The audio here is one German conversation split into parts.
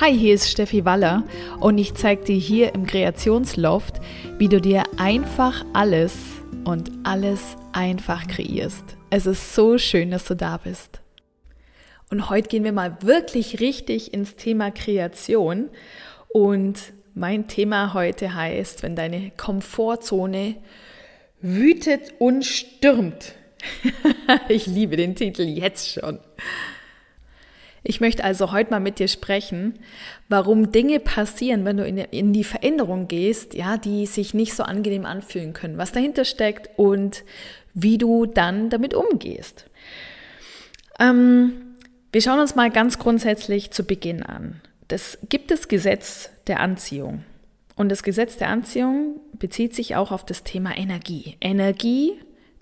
Hi, hier ist Steffi Waller und ich zeige dir hier im Kreationsloft, wie du dir einfach alles und alles einfach kreierst. Es ist so schön, dass du da bist. Und heute gehen wir mal wirklich richtig ins Thema Kreation und mein Thema heute heißt, wenn deine Komfortzone wütet und stürmt. ich liebe den Titel jetzt schon. Ich möchte also heute mal mit dir sprechen, warum Dinge passieren, wenn du in, die Veränderung gehst, ja, die sich nicht so angenehm anfühlen können, was dahinter steckt und wie du dann damit umgehst. Ähm, wir schauen uns mal ganz grundsätzlich zu Beginn an. Das gibt das Gesetz der Anziehung. Und das Gesetz der Anziehung bezieht sich auch auf das Thema Energie. Energie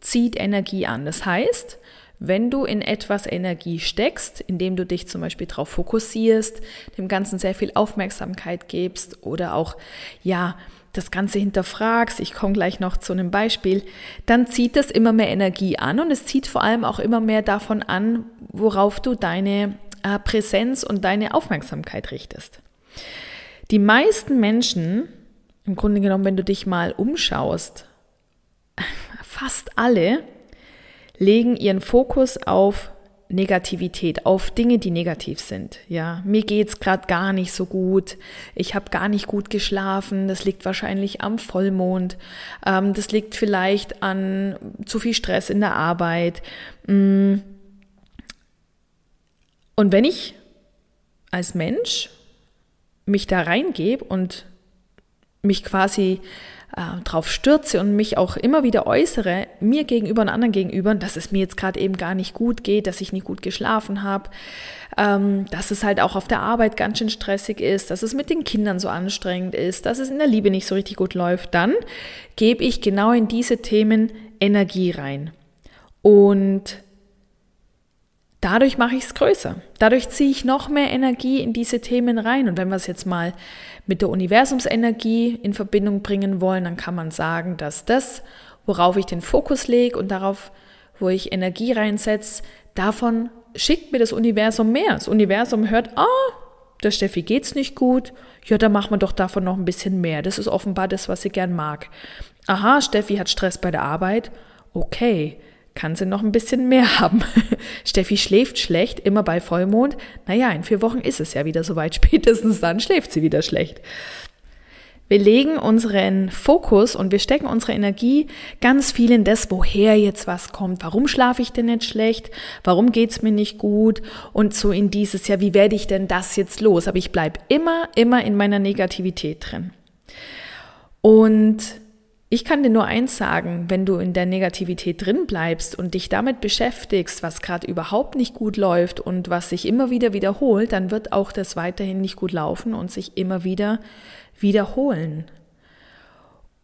zieht Energie an. Das heißt, wenn du in etwas Energie steckst, indem du dich zum Beispiel darauf fokussierst, dem Ganzen sehr viel Aufmerksamkeit gibst oder auch, ja, das Ganze hinterfragst, ich komme gleich noch zu einem Beispiel, dann zieht das immer mehr Energie an und es zieht vor allem auch immer mehr davon an, worauf du deine äh, Präsenz und deine Aufmerksamkeit richtest. Die meisten Menschen, im Grunde genommen, wenn du dich mal umschaust, fast alle, legen ihren Fokus auf Negativität, auf Dinge, die negativ sind. Ja, mir geht's gerade gar nicht so gut. Ich habe gar nicht gut geschlafen. Das liegt wahrscheinlich am Vollmond. Ähm, das liegt vielleicht an zu viel Stress in der Arbeit. Mm. Und wenn ich als Mensch mich da reingebe und mich quasi äh, drauf stürze und mich auch immer wieder äußere, mir gegenüber und anderen gegenüber, dass es mir jetzt gerade eben gar nicht gut geht, dass ich nicht gut geschlafen habe, ähm, dass es halt auch auf der Arbeit ganz schön stressig ist, dass es mit den Kindern so anstrengend ist, dass es in der Liebe nicht so richtig gut läuft, dann gebe ich genau in diese Themen Energie rein. Und dadurch mache ich es größer. Dadurch ziehe ich noch mehr Energie in diese Themen rein. Und wenn wir es jetzt mal mit der Universumsenergie in Verbindung bringen wollen, dann kann man sagen, dass das, worauf ich den Fokus lege und darauf, wo ich Energie reinsetze, davon schickt mir das Universum mehr. Das Universum hört, ah, oh, der Steffi geht's nicht gut. Ja, dann machen wir doch davon noch ein bisschen mehr. Das ist offenbar das, was sie gern mag. Aha, Steffi hat Stress bei der Arbeit. Okay, kann sie noch ein bisschen mehr haben. Steffi schläft schlecht, immer bei Vollmond. Naja, in vier Wochen ist es ja wieder soweit. Spätestens dann schläft sie wieder schlecht. Wir legen unseren Fokus und wir stecken unsere Energie ganz viel in das, woher jetzt was kommt. Warum schlafe ich denn nicht schlecht? Warum geht's mir nicht gut? Und so in dieses, ja, wie werde ich denn das jetzt los? Aber ich bleibe immer, immer in meiner Negativität drin. Und ich kann dir nur eins sagen, wenn du in der Negativität drin bleibst und dich damit beschäftigst, was gerade überhaupt nicht gut läuft und was sich immer wieder wiederholt, dann wird auch das weiterhin nicht gut laufen und sich immer wieder wiederholen.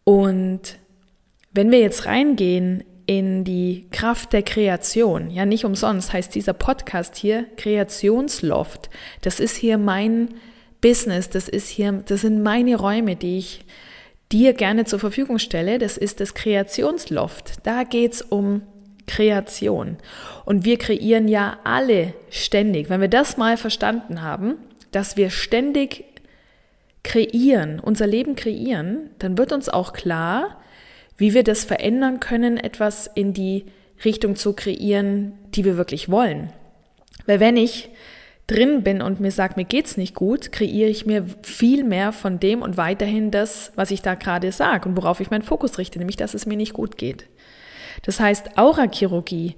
Und wenn wir jetzt reingehen in die Kraft der Kreation, ja nicht umsonst heißt dieser Podcast hier Kreationsloft. Das ist hier mein Business, das ist hier, das sind meine Räume, die ich dir gerne zur Verfügung stelle, das ist das Kreationsloft. Da geht's um Kreation. Und wir kreieren ja alle ständig. Wenn wir das mal verstanden haben, dass wir ständig kreieren, unser Leben kreieren, dann wird uns auch klar, wie wir das verändern können, etwas in die Richtung zu kreieren, die wir wirklich wollen. Weil wenn ich drin bin und mir sagt, mir geht's nicht gut, kreiere ich mir viel mehr von dem und weiterhin das, was ich da gerade sage und worauf ich meinen Fokus richte, nämlich dass es mir nicht gut geht. Das heißt, Aurachirurgie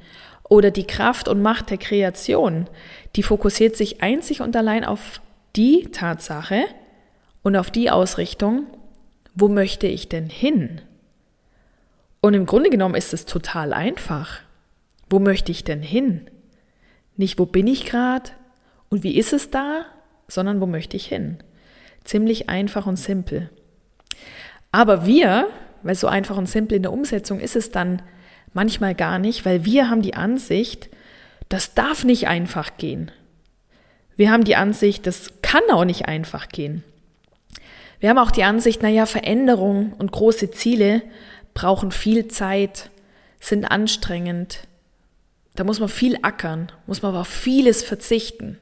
oder die Kraft und Macht der Kreation, die fokussiert sich einzig und allein auf die Tatsache und auf die Ausrichtung, wo möchte ich denn hin? Und im Grunde genommen ist es total einfach. Wo möchte ich denn hin? Nicht, wo bin ich gerade, und wie ist es da, sondern wo möchte ich hin? Ziemlich einfach und simpel. Aber wir, weil so einfach und simpel in der Umsetzung ist es dann manchmal gar nicht, weil wir haben die Ansicht, das darf nicht einfach gehen. Wir haben die Ansicht, das kann auch nicht einfach gehen. Wir haben auch die Ansicht, naja, Veränderung und große Ziele brauchen viel Zeit, sind anstrengend. Da muss man viel ackern, muss man aber auf vieles verzichten.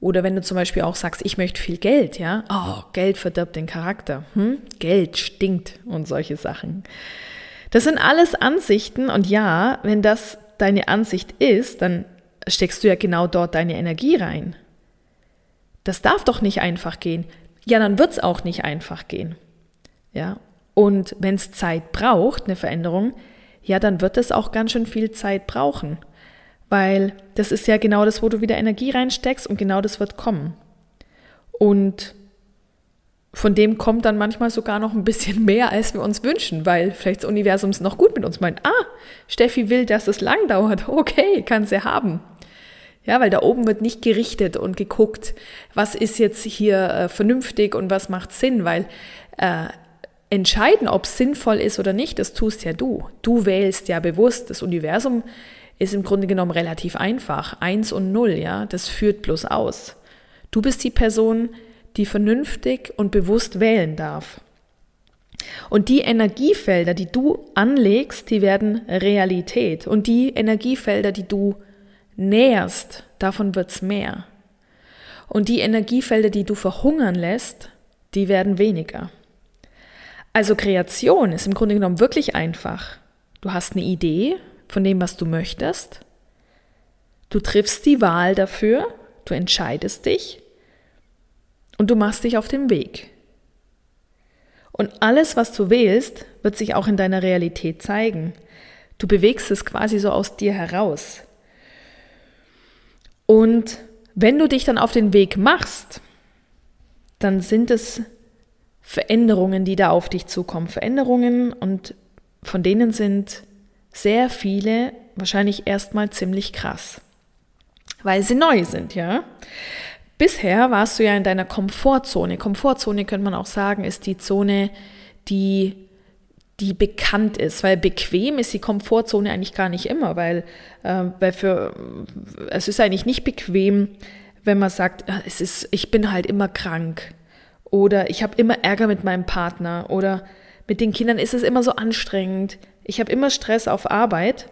Oder wenn du zum Beispiel auch sagst, ich möchte viel Geld, ja, oh, Geld verdirbt den Charakter, hm? Geld stinkt und solche Sachen. Das sind alles Ansichten und ja, wenn das deine Ansicht ist, dann steckst du ja genau dort deine Energie rein. Das darf doch nicht einfach gehen. Ja, dann wird es auch nicht einfach gehen. Ja, und wenn es Zeit braucht, eine Veränderung, ja, dann wird es auch ganz schön viel Zeit brauchen. Weil das ist ja genau das, wo du wieder Energie reinsteckst und genau das wird kommen. Und von dem kommt dann manchmal sogar noch ein bisschen mehr, als wir uns wünschen, weil vielleicht das Universum es noch gut mit uns meint. Ah, Steffi will, dass es lang dauert. Okay, kann sie haben. Ja, weil da oben wird nicht gerichtet und geguckt, was ist jetzt hier äh, vernünftig und was macht Sinn, weil äh, entscheiden, ob es sinnvoll ist oder nicht, das tust ja du. Du wählst ja bewusst. Das Universum ist im Grunde genommen relativ einfach. Eins und Null, ja, das führt bloß aus. Du bist die Person, die vernünftig und bewusst wählen darf. Und die Energiefelder, die du anlegst, die werden Realität. Und die Energiefelder, die du näherst, davon wird's mehr. Und die Energiefelder, die du verhungern lässt, die werden weniger. Also Kreation ist im Grunde genommen wirklich einfach. Du hast eine Idee von dem, was du möchtest. Du triffst die Wahl dafür, du entscheidest dich und du machst dich auf den Weg. Und alles, was du wählst, wird sich auch in deiner Realität zeigen. Du bewegst es quasi so aus dir heraus. Und wenn du dich dann auf den Weg machst, dann sind es Veränderungen, die da auf dich zukommen. Veränderungen und von denen sind sehr viele wahrscheinlich erstmal ziemlich krass, weil sie neu sind, ja. Bisher warst du ja in deiner Komfortzone. Komfortzone könnte man auch sagen, ist die Zone, die die bekannt ist, weil bequem ist die Komfortzone eigentlich gar nicht immer, weil, äh, weil für es ist eigentlich nicht bequem, wenn man sagt, äh, es ist, ich bin halt immer krank oder ich habe immer Ärger mit meinem Partner oder mit den Kindern ist es immer so anstrengend, ich habe immer Stress auf Arbeit,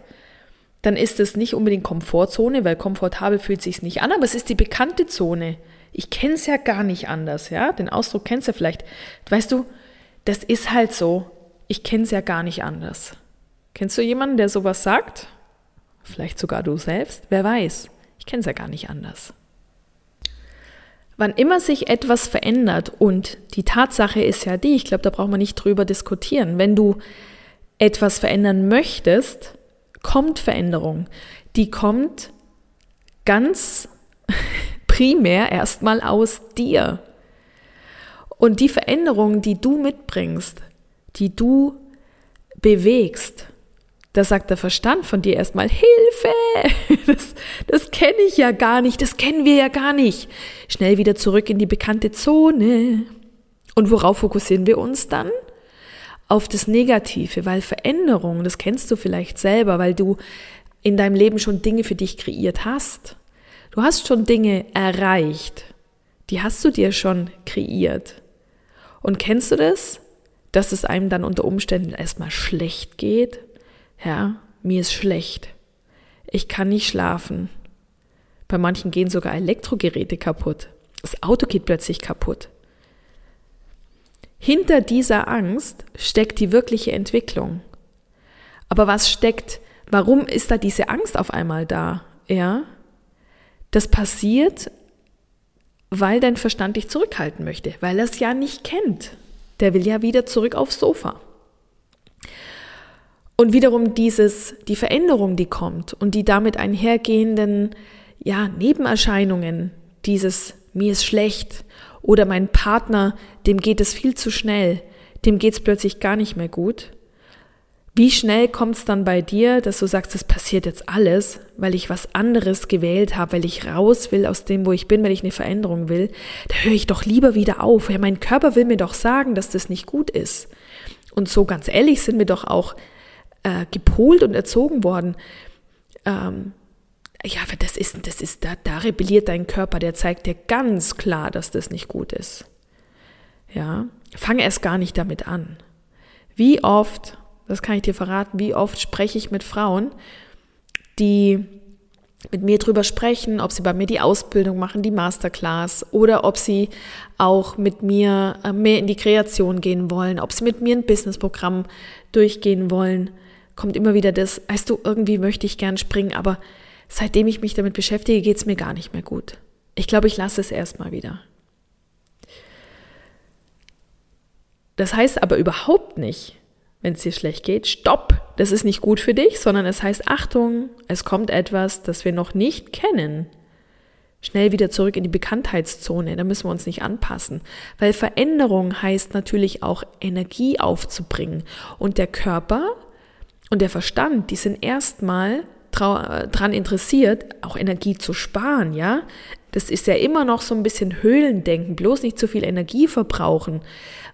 dann ist es nicht unbedingt Komfortzone, weil komfortabel fühlt sich nicht an, aber es ist die bekannte Zone. Ich kenne es ja gar nicht anders, ja? Den Ausdruck kennst du vielleicht. Weißt du, das ist halt so ich kenne es ja gar nicht anders. Kennst du jemanden, der sowas sagt? Vielleicht sogar du selbst? Wer weiß? Ich kenne es ja gar nicht anders. Wann immer sich etwas verändert und die Tatsache ist ja die, ich glaube, da braucht man nicht drüber diskutieren, wenn du etwas verändern möchtest, kommt Veränderung. Die kommt ganz primär erstmal aus dir. Und die Veränderung, die du mitbringst, die du bewegst, da sagt der Verstand von dir erstmal, Hilfe, das, das kenne ich ja gar nicht, das kennen wir ja gar nicht. Schnell wieder zurück in die bekannte Zone. Und worauf fokussieren wir uns dann? Auf das Negative, weil Veränderung, das kennst du vielleicht selber, weil du in deinem Leben schon Dinge für dich kreiert hast. Du hast schon Dinge erreicht. Die hast du dir schon kreiert. Und kennst du das? dass es einem dann unter Umständen erstmal schlecht geht. Ja, mir ist schlecht. Ich kann nicht schlafen. Bei manchen gehen sogar Elektrogeräte kaputt. Das Auto geht plötzlich kaputt. Hinter dieser Angst steckt die wirkliche Entwicklung. Aber was steckt, warum ist da diese Angst auf einmal da? Ja? Das passiert, weil dein Verstand dich zurückhalten möchte, weil er es ja nicht kennt. Der will ja wieder zurück aufs Sofa. Und wiederum dieses, die Veränderung, die kommt und die damit einhergehenden, ja, Nebenerscheinungen, dieses, mir ist schlecht oder mein Partner, dem geht es viel zu schnell, dem geht es plötzlich gar nicht mehr gut, wie schnell kommt es dann bei dir, dass du sagst, es passiert jetzt alles, weil ich was anderes gewählt habe, weil ich raus will aus dem, wo ich bin, weil ich eine Veränderung will? Da höre ich doch lieber wieder auf. Ja, mein Körper will mir doch sagen, dass das nicht gut ist. Und so ganz ehrlich sind wir doch auch äh, gepolt und erzogen worden. Ähm, ja, aber das ist, das ist, da, da rebelliert dein Körper, der zeigt dir ganz klar, dass das nicht gut ist. Ja, fange erst gar nicht damit an. Wie oft das kann ich dir verraten, wie oft spreche ich mit Frauen, die mit mir drüber sprechen, ob sie bei mir die Ausbildung machen, die Masterclass oder ob sie auch mit mir äh, mehr in die Kreation gehen wollen, ob sie mit mir ein Businessprogramm durchgehen wollen, kommt immer wieder das, weißt du, irgendwie möchte ich gern springen, aber seitdem ich mich damit beschäftige, geht es mir gar nicht mehr gut. Ich glaube, ich lasse es erstmal wieder. Das heißt aber überhaupt nicht, wenn es dir schlecht geht, stopp, das ist nicht gut für dich, sondern es heißt, Achtung, es kommt etwas, das wir noch nicht kennen. Schnell wieder zurück in die Bekanntheitszone, da müssen wir uns nicht anpassen, weil Veränderung heißt natürlich auch Energie aufzubringen und der Körper und der Verstand, die sind erstmal dran interessiert, auch Energie zu sparen, ja? Das ist ja immer noch so ein bisschen Höhlendenken, bloß nicht zu viel Energie verbrauchen,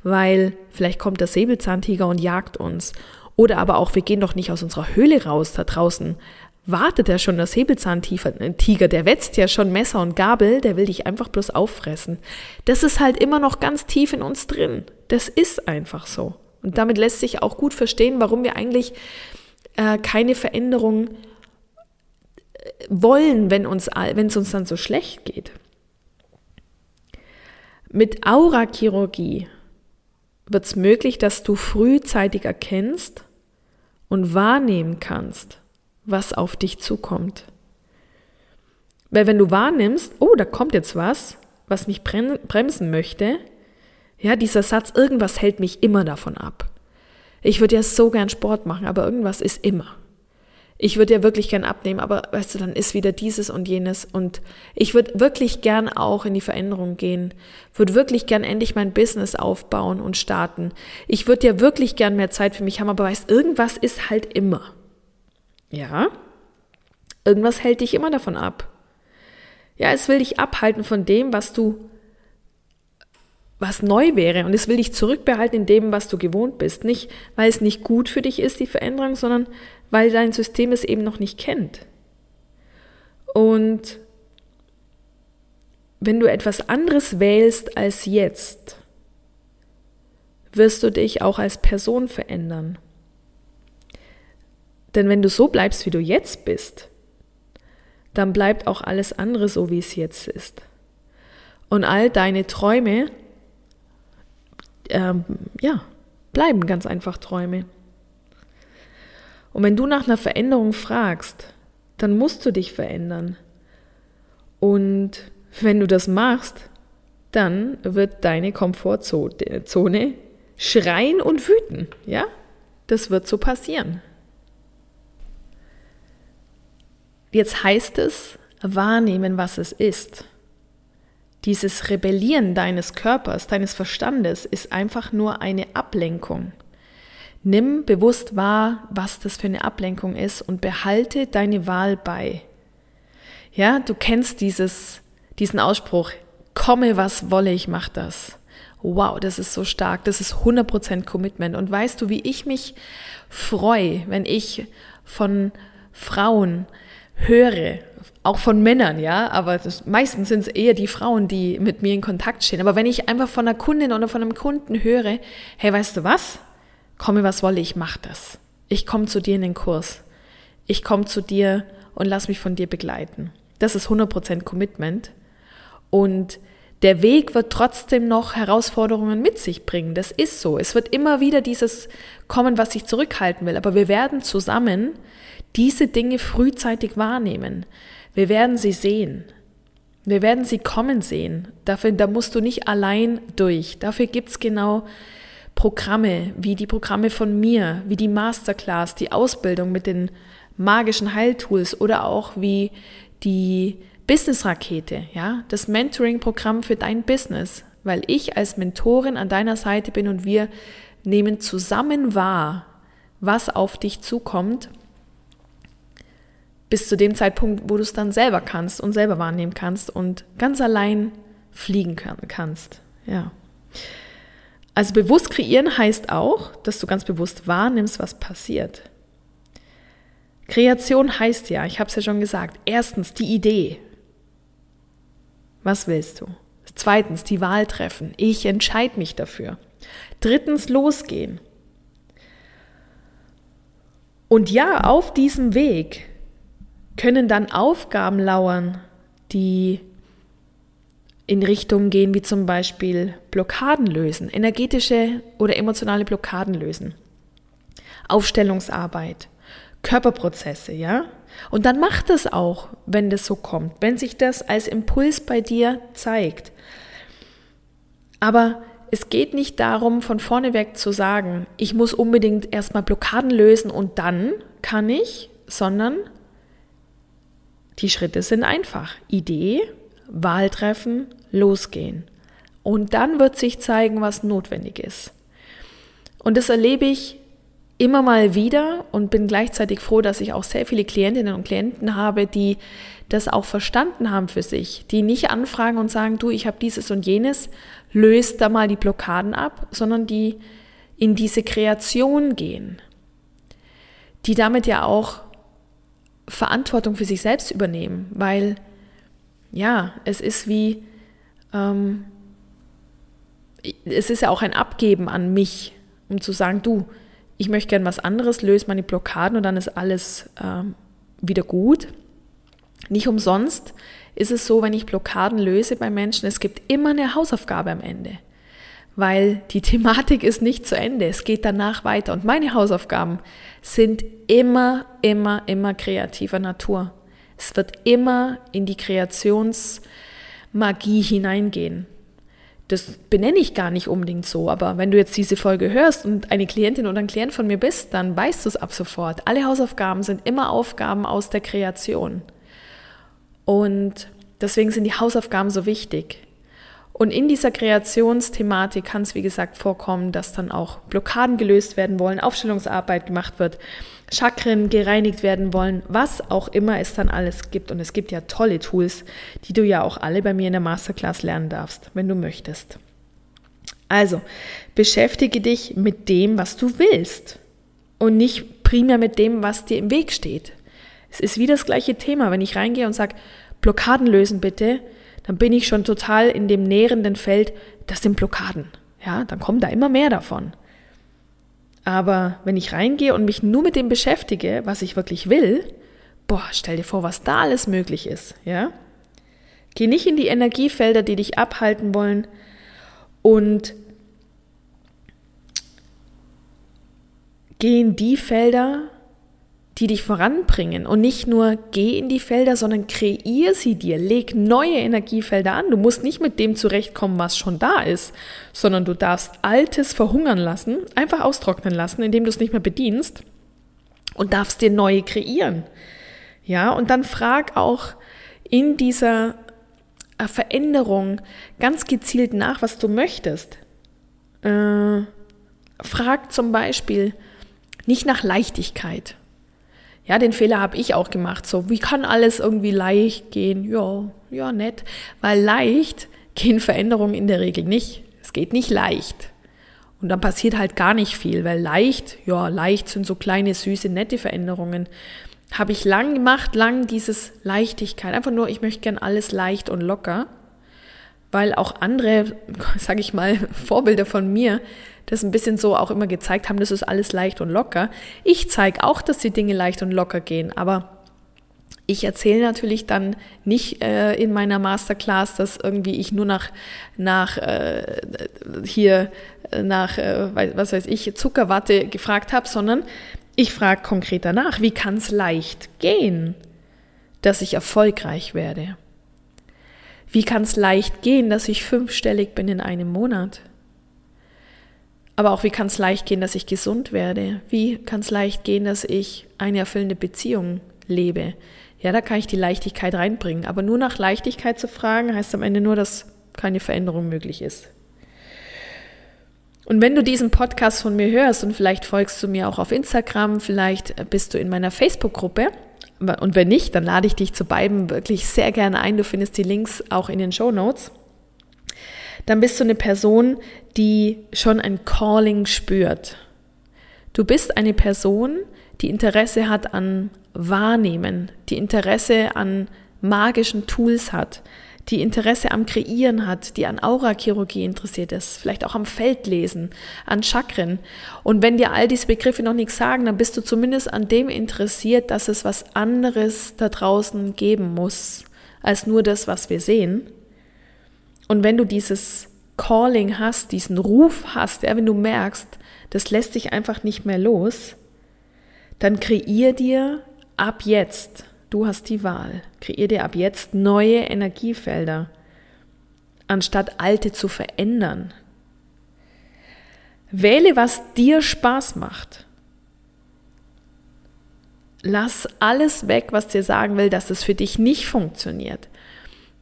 weil vielleicht kommt der Säbelzahntiger und jagt uns. Oder aber auch, wir gehen doch nicht aus unserer Höhle raus, da draußen wartet ja schon der Säbelzahntiger, der wetzt ja schon Messer und Gabel, der will dich einfach bloß auffressen. Das ist halt immer noch ganz tief in uns drin. Das ist einfach so. Und damit lässt sich auch gut verstehen, warum wir eigentlich äh, keine Veränderung wollen, wenn uns, wenn es uns dann so schlecht geht. Mit Aurachirurgie wird es möglich, dass du frühzeitig erkennst und wahrnehmen kannst, was auf dich zukommt. Weil wenn du wahrnimmst, oh, da kommt jetzt was, was mich bremsen möchte, ja, dieser Satz, irgendwas hält mich immer davon ab. Ich würde ja so gern Sport machen, aber irgendwas ist immer ich würde ja wirklich gern abnehmen, aber weißt du, dann ist wieder dieses und jenes und ich würde wirklich gern auch in die Veränderung gehen, würde wirklich gern endlich mein Business aufbauen und starten. Ich würde ja wirklich gern mehr Zeit für mich haben, aber weißt, irgendwas ist halt immer. Ja? Irgendwas hält dich immer davon ab. Ja, es will dich abhalten von dem, was du was neu wäre und es will dich zurückbehalten in dem, was du gewohnt bist. Nicht, weil es nicht gut für dich ist, die Veränderung, sondern weil dein System es eben noch nicht kennt. Und wenn du etwas anderes wählst als jetzt, wirst du dich auch als Person verändern. Denn wenn du so bleibst, wie du jetzt bist, dann bleibt auch alles andere so, wie es jetzt ist. Und all deine Träume, ähm, ja, bleiben ganz einfach Träume. Und wenn du nach einer Veränderung fragst, dann musst du dich verändern. Und wenn du das machst, dann wird deine Komfortzone schreien und wüten. Ja, das wird so passieren. Jetzt heißt es, wahrnehmen, was es ist. Dieses Rebellieren deines Körpers, deines Verstandes ist einfach nur eine Ablenkung. Nimm bewusst wahr, was das für eine Ablenkung ist und behalte deine Wahl bei. Ja, du kennst dieses, diesen Ausspruch, komme was wolle, ich mach das. Wow, das ist so stark, das ist 100% Commitment. Und weißt du, wie ich mich freue, wenn ich von Frauen höre, auch von Männern, ja, aber das, meistens sind es eher die Frauen, die mit mir in Kontakt stehen. Aber wenn ich einfach von einer Kundin oder von einem Kunden höre, hey, weißt du was? Komme was wolle, ich mache das. Ich komme zu dir in den Kurs. Ich komme zu dir und lass mich von dir begleiten. Das ist 100% Commitment. Und der Weg wird trotzdem noch Herausforderungen mit sich bringen. Das ist so. Es wird immer wieder dieses kommen, was sich zurückhalten will. Aber wir werden zusammen diese Dinge frühzeitig wahrnehmen. Wir werden sie sehen. Wir werden sie kommen sehen. Dafür, da musst du nicht allein durch. Dafür gibt's genau Programme, wie die Programme von mir, wie die Masterclass, die Ausbildung mit den magischen Heiltools oder auch wie die Business-Rakete, ja, das Mentoring-Programm für dein Business, weil ich als Mentorin an deiner Seite bin und wir nehmen zusammen wahr, was auf dich zukommt, bis zu dem Zeitpunkt, wo du es dann selber kannst und selber wahrnehmen kannst und ganz allein fliegen kannst. Ja. Also bewusst kreieren heißt auch, dass du ganz bewusst wahrnimmst, was passiert. Kreation heißt ja, ich habe es ja schon gesagt, erstens die Idee. Was willst du? Zweitens die Wahl treffen. Ich entscheide mich dafür. Drittens losgehen. Und ja, auf diesem Weg können dann Aufgaben lauern, die in Richtungen gehen, wie zum Beispiel Blockaden lösen, energetische oder emotionale Blockaden lösen, Aufstellungsarbeit, Körperprozesse, ja? Und dann macht das auch, wenn das so kommt, wenn sich das als Impuls bei dir zeigt. Aber es geht nicht darum, von vorne weg zu sagen, ich muss unbedingt erstmal Blockaden lösen und dann kann ich, sondern die Schritte sind einfach. Idee, Wahl treffen, losgehen. Und dann wird sich zeigen, was notwendig ist. Und das erlebe ich immer mal wieder und bin gleichzeitig froh, dass ich auch sehr viele Klientinnen und Klienten habe, die das auch verstanden haben für sich, die nicht anfragen und sagen, du, ich habe dieses und jenes, löst da mal die Blockaden ab, sondern die in diese Kreation gehen, die damit ja auch Verantwortung für sich selbst übernehmen, weil ja, es ist wie, ähm, es ist ja auch ein Abgeben an mich, um zu sagen, du, ich möchte gern was anderes, löse meine Blockaden und dann ist alles ähm, wieder gut. Nicht umsonst ist es so, wenn ich Blockaden löse bei Menschen, es gibt immer eine Hausaufgabe am Ende, weil die Thematik ist nicht zu Ende, es geht danach weiter und meine Hausaufgaben sind immer, immer, immer kreativer Natur. Es wird immer in die Kreationsmagie hineingehen. Das benenne ich gar nicht unbedingt so, aber wenn du jetzt diese Folge hörst und eine Klientin oder ein Klient von mir bist, dann weißt du es ab sofort. Alle Hausaufgaben sind immer Aufgaben aus der Kreation. Und deswegen sind die Hausaufgaben so wichtig. Und in dieser Kreationsthematik kann es, wie gesagt, vorkommen, dass dann auch Blockaden gelöst werden wollen, Aufstellungsarbeit gemacht wird, Chakren gereinigt werden wollen, was auch immer es dann alles gibt. Und es gibt ja tolle Tools, die du ja auch alle bei mir in der Masterclass lernen darfst, wenn du möchtest. Also, beschäftige dich mit dem, was du willst und nicht primär mit dem, was dir im Weg steht. Es ist wie das gleiche Thema, wenn ich reingehe und sage, Blockaden lösen bitte, dann bin ich schon total in dem nährenden Feld, das sind Blockaden. Ja, dann kommen da immer mehr davon. Aber wenn ich reingehe und mich nur mit dem beschäftige, was ich wirklich will, boah, stell dir vor, was da alles möglich ist, ja? Geh nicht in die Energiefelder, die dich abhalten wollen und geh in die Felder, die dich voranbringen. Und nicht nur geh in die Felder, sondern kreier sie dir. Leg neue Energiefelder an. Du musst nicht mit dem zurechtkommen, was schon da ist, sondern du darfst Altes verhungern lassen, einfach austrocknen lassen, indem du es nicht mehr bedienst und darfst dir neue kreieren. Ja, und dann frag auch in dieser äh, Veränderung ganz gezielt nach, was du möchtest. Äh, frag zum Beispiel nicht nach Leichtigkeit. Ja, den Fehler habe ich auch gemacht. So, wie kann alles irgendwie leicht gehen? Ja, ja, nett. Weil leicht gehen Veränderungen in der Regel nicht. Es geht nicht leicht. Und dann passiert halt gar nicht viel, weil leicht, ja, leicht sind so kleine, süße, nette Veränderungen. Habe ich lang gemacht, lang dieses Leichtigkeit. Einfach nur, ich möchte gern alles leicht und locker. Weil auch andere, sage ich mal, Vorbilder von mir, das ein bisschen so auch immer gezeigt haben, das ist alles leicht und locker. Ich zeige auch, dass die Dinge leicht und locker gehen, aber ich erzähle natürlich dann nicht äh, in meiner Masterclass, dass irgendwie ich nur nach, nach äh, hier nach, äh, was weiß ich, Zuckerwatte gefragt habe, sondern ich frage konkret danach, wie kann es leicht gehen, dass ich erfolgreich werde? Wie kann es leicht gehen, dass ich fünfstellig bin in einem Monat? Aber auch, wie kann es leicht gehen, dass ich gesund werde? Wie kann es leicht gehen, dass ich eine erfüllende Beziehung lebe? Ja, da kann ich die Leichtigkeit reinbringen. Aber nur nach Leichtigkeit zu fragen, heißt am Ende nur, dass keine Veränderung möglich ist. Und wenn du diesen Podcast von mir hörst und vielleicht folgst du mir auch auf Instagram, vielleicht bist du in meiner Facebook-Gruppe. Und wenn nicht, dann lade ich dich zu beiden wirklich sehr gerne ein. Du findest die Links auch in den Show Notes dann bist du eine Person, die schon ein Calling spürt. Du bist eine Person, die Interesse hat an Wahrnehmen, die Interesse an magischen Tools hat, die Interesse am Kreieren hat, die an Aurachirurgie interessiert ist, vielleicht auch am Feldlesen, an Chakren. Und wenn dir all diese Begriffe noch nichts sagen, dann bist du zumindest an dem interessiert, dass es was anderes da draußen geben muss, als nur das, was wir sehen. Und wenn du dieses Calling hast, diesen Ruf hast, ja, wenn du merkst, das lässt dich einfach nicht mehr los, dann kreier dir ab jetzt Du hast die Wahl. Kreier dir ab jetzt neue Energiefelder, anstatt alte zu verändern. Wähle, was dir Spaß macht. Lass alles weg, was dir sagen will, dass es für dich nicht funktioniert.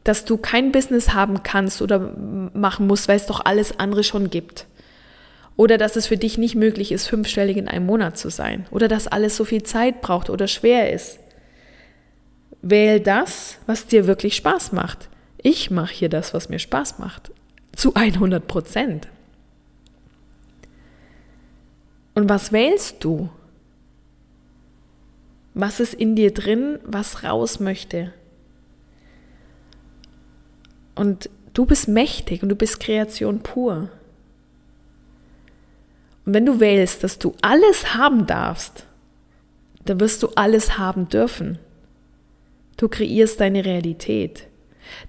Dass du kein Business haben kannst oder machen musst, weil es doch alles andere schon gibt. Oder dass es für dich nicht möglich ist, fünfstellig in einem Monat zu sein. Oder dass alles so viel Zeit braucht oder schwer ist. Wähl das, was dir wirklich Spaß macht. Ich mache hier das, was mir Spaß macht. Zu 100 Prozent. Und was wählst du? Was ist in dir drin, was raus möchte? Und du bist mächtig und du bist Kreation pur. Und wenn du wählst, dass du alles haben darfst, dann wirst du alles haben dürfen. Du kreierst deine Realität.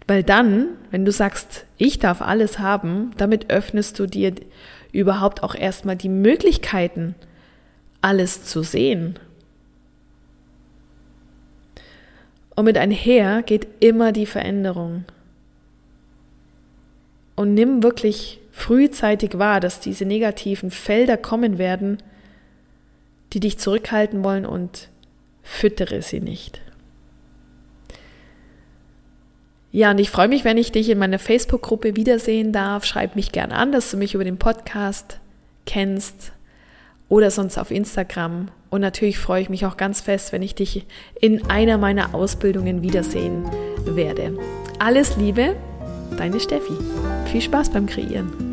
Weil dann, wenn du sagst, ich darf alles haben, damit öffnest du dir überhaupt auch erstmal die Möglichkeiten, alles zu sehen. Und mit einher geht immer die Veränderung. Und nimm wirklich frühzeitig wahr, dass diese negativen Felder kommen werden, die dich zurückhalten wollen und füttere sie nicht. Ja, und ich freue mich, wenn ich dich in meiner Facebook-Gruppe wiedersehen darf. Schreib mich gern an, dass du mich über den Podcast kennst oder sonst auf Instagram. Und natürlich freue ich mich auch ganz fest, wenn ich dich in einer meiner Ausbildungen wiedersehen werde. Alles Liebe, deine Steffi. Viel Spaß beim Kreieren.